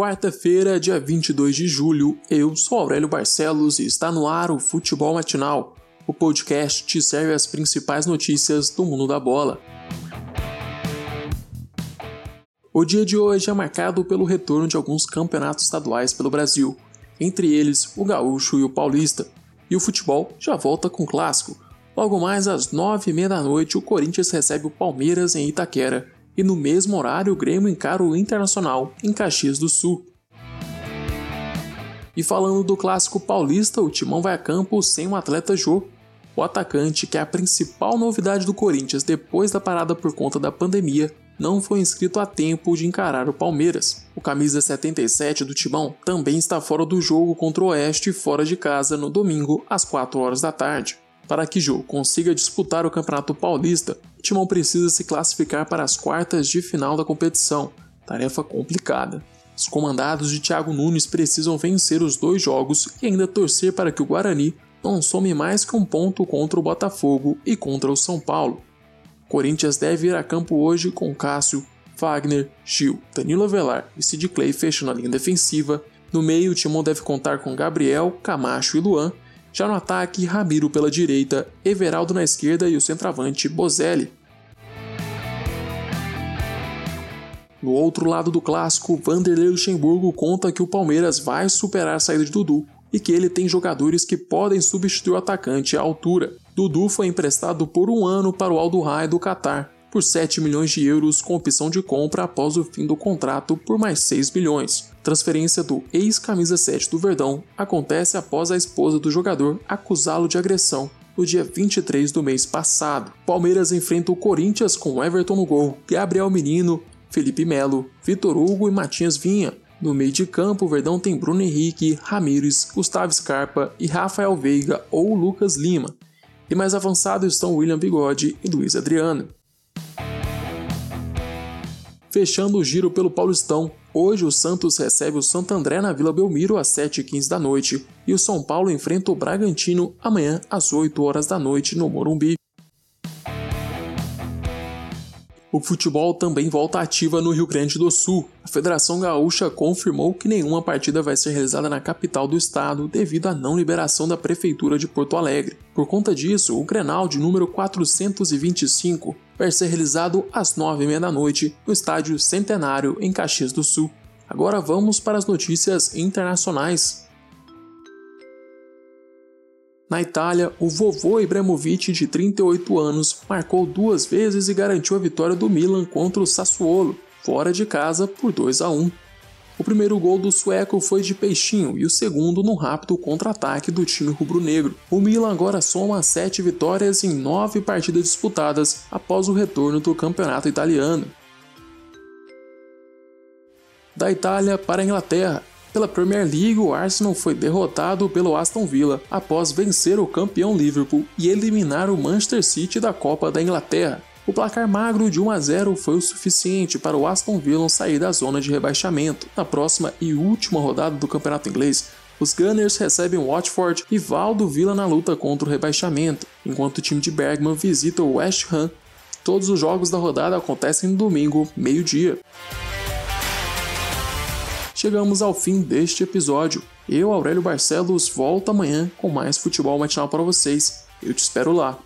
Quarta-feira, dia 22 de julho, eu sou Aurélio Barcelos e está no ar o Futebol Matinal. O podcast te serve as principais notícias do mundo da bola. O dia de hoje é marcado pelo retorno de alguns campeonatos estaduais pelo Brasil, entre eles o Gaúcho e o Paulista. E o futebol já volta com clássico. Logo mais às nove e meia da noite, o Corinthians recebe o Palmeiras em Itaquera e no mesmo horário o Grêmio encara o Internacional em Caxias do Sul. E falando do clássico paulista, o Timão vai a campo sem o atleta Jô. O atacante, que é a principal novidade do Corinthians depois da parada por conta da pandemia, não foi inscrito a tempo de encarar o Palmeiras. O camisa 77 do Timão também está fora do jogo contra o Oeste fora de casa no domingo às 4 horas da tarde. Para que Jô consiga disputar o Campeonato Paulista, o Timão precisa se classificar para as quartas de final da competição. Tarefa complicada. Os comandados de Thiago Nunes precisam vencer os dois jogos e ainda torcer para que o Guarani não some mais que um ponto contra o Botafogo e contra o São Paulo. Corinthians deve ir a campo hoje com Cássio, Wagner, Gil, Danilo Avelar e Sid Clay fechando a linha defensiva. No meio, o Timão deve contar com Gabriel, Camacho e Luan já no ataque, Ramiro pela direita, Everaldo na esquerda e o centroavante Bozelli. No outro lado do clássico, Vanderlei Luxemburgo conta que o Palmeiras vai superar a saída de Dudu e que ele tem jogadores que podem substituir o atacante à altura. Dudu foi emprestado por um ano para o Aldo Rai do Catar, por 7 milhões de euros com opção de compra após o fim do contrato por mais 6 milhões. Transferência do ex-camisa 7 do Verdão acontece após a esposa do jogador acusá-lo de agressão no dia 23 do mês passado. Palmeiras enfrenta o Corinthians com Everton no gol, Gabriel Menino, Felipe Melo, Vitor Hugo e Matias Vinha. No meio de campo, o Verdão tem Bruno Henrique, Ramires, Gustavo Scarpa e Rafael Veiga ou Lucas Lima. E mais avançados estão William Bigode e Luiz Adriano. Fechando o giro pelo Paulistão, hoje o Santos recebe o Santo André na Vila Belmiro às 7h15 da noite e o São Paulo enfrenta o Bragantino amanhã às 8 horas da noite no Morumbi. O futebol também volta ativa no Rio Grande do Sul. A Federação Gaúcha confirmou que nenhuma partida vai ser realizada na capital do estado devido à não liberação da Prefeitura de Porto Alegre. Por conta disso, o Grenal de número 425 vai ser realizado às 9h30 da noite no Estádio Centenário em Caxias do Sul. Agora vamos para as notícias internacionais. Na Itália, o vovô Ibrahimovic, de 38 anos, marcou duas vezes e garantiu a vitória do Milan contra o Sassuolo, fora de casa por 2 a 1. O primeiro gol do sueco foi de peixinho e o segundo num rápido contra-ataque do time rubro-negro. O Milan agora soma sete vitórias em nove partidas disputadas após o retorno do campeonato italiano. Da Itália para a Inglaterra, pela Premier League, o Arsenal foi derrotado pelo Aston Villa após vencer o campeão Liverpool e eliminar o Manchester City da Copa da Inglaterra. O placar magro de 1 a 0 foi o suficiente para o Aston Villa sair da zona de rebaixamento. Na próxima e última rodada do campeonato inglês, os Gunners recebem Watford e Valdo Villa na luta contra o rebaixamento, enquanto o time de Bergman visita o West Ham. Todos os jogos da rodada acontecem no domingo, meio-dia. Chegamos ao fim deste episódio. Eu, Aurélio Barcelos, volto amanhã com mais futebol matinal para vocês. Eu te espero lá.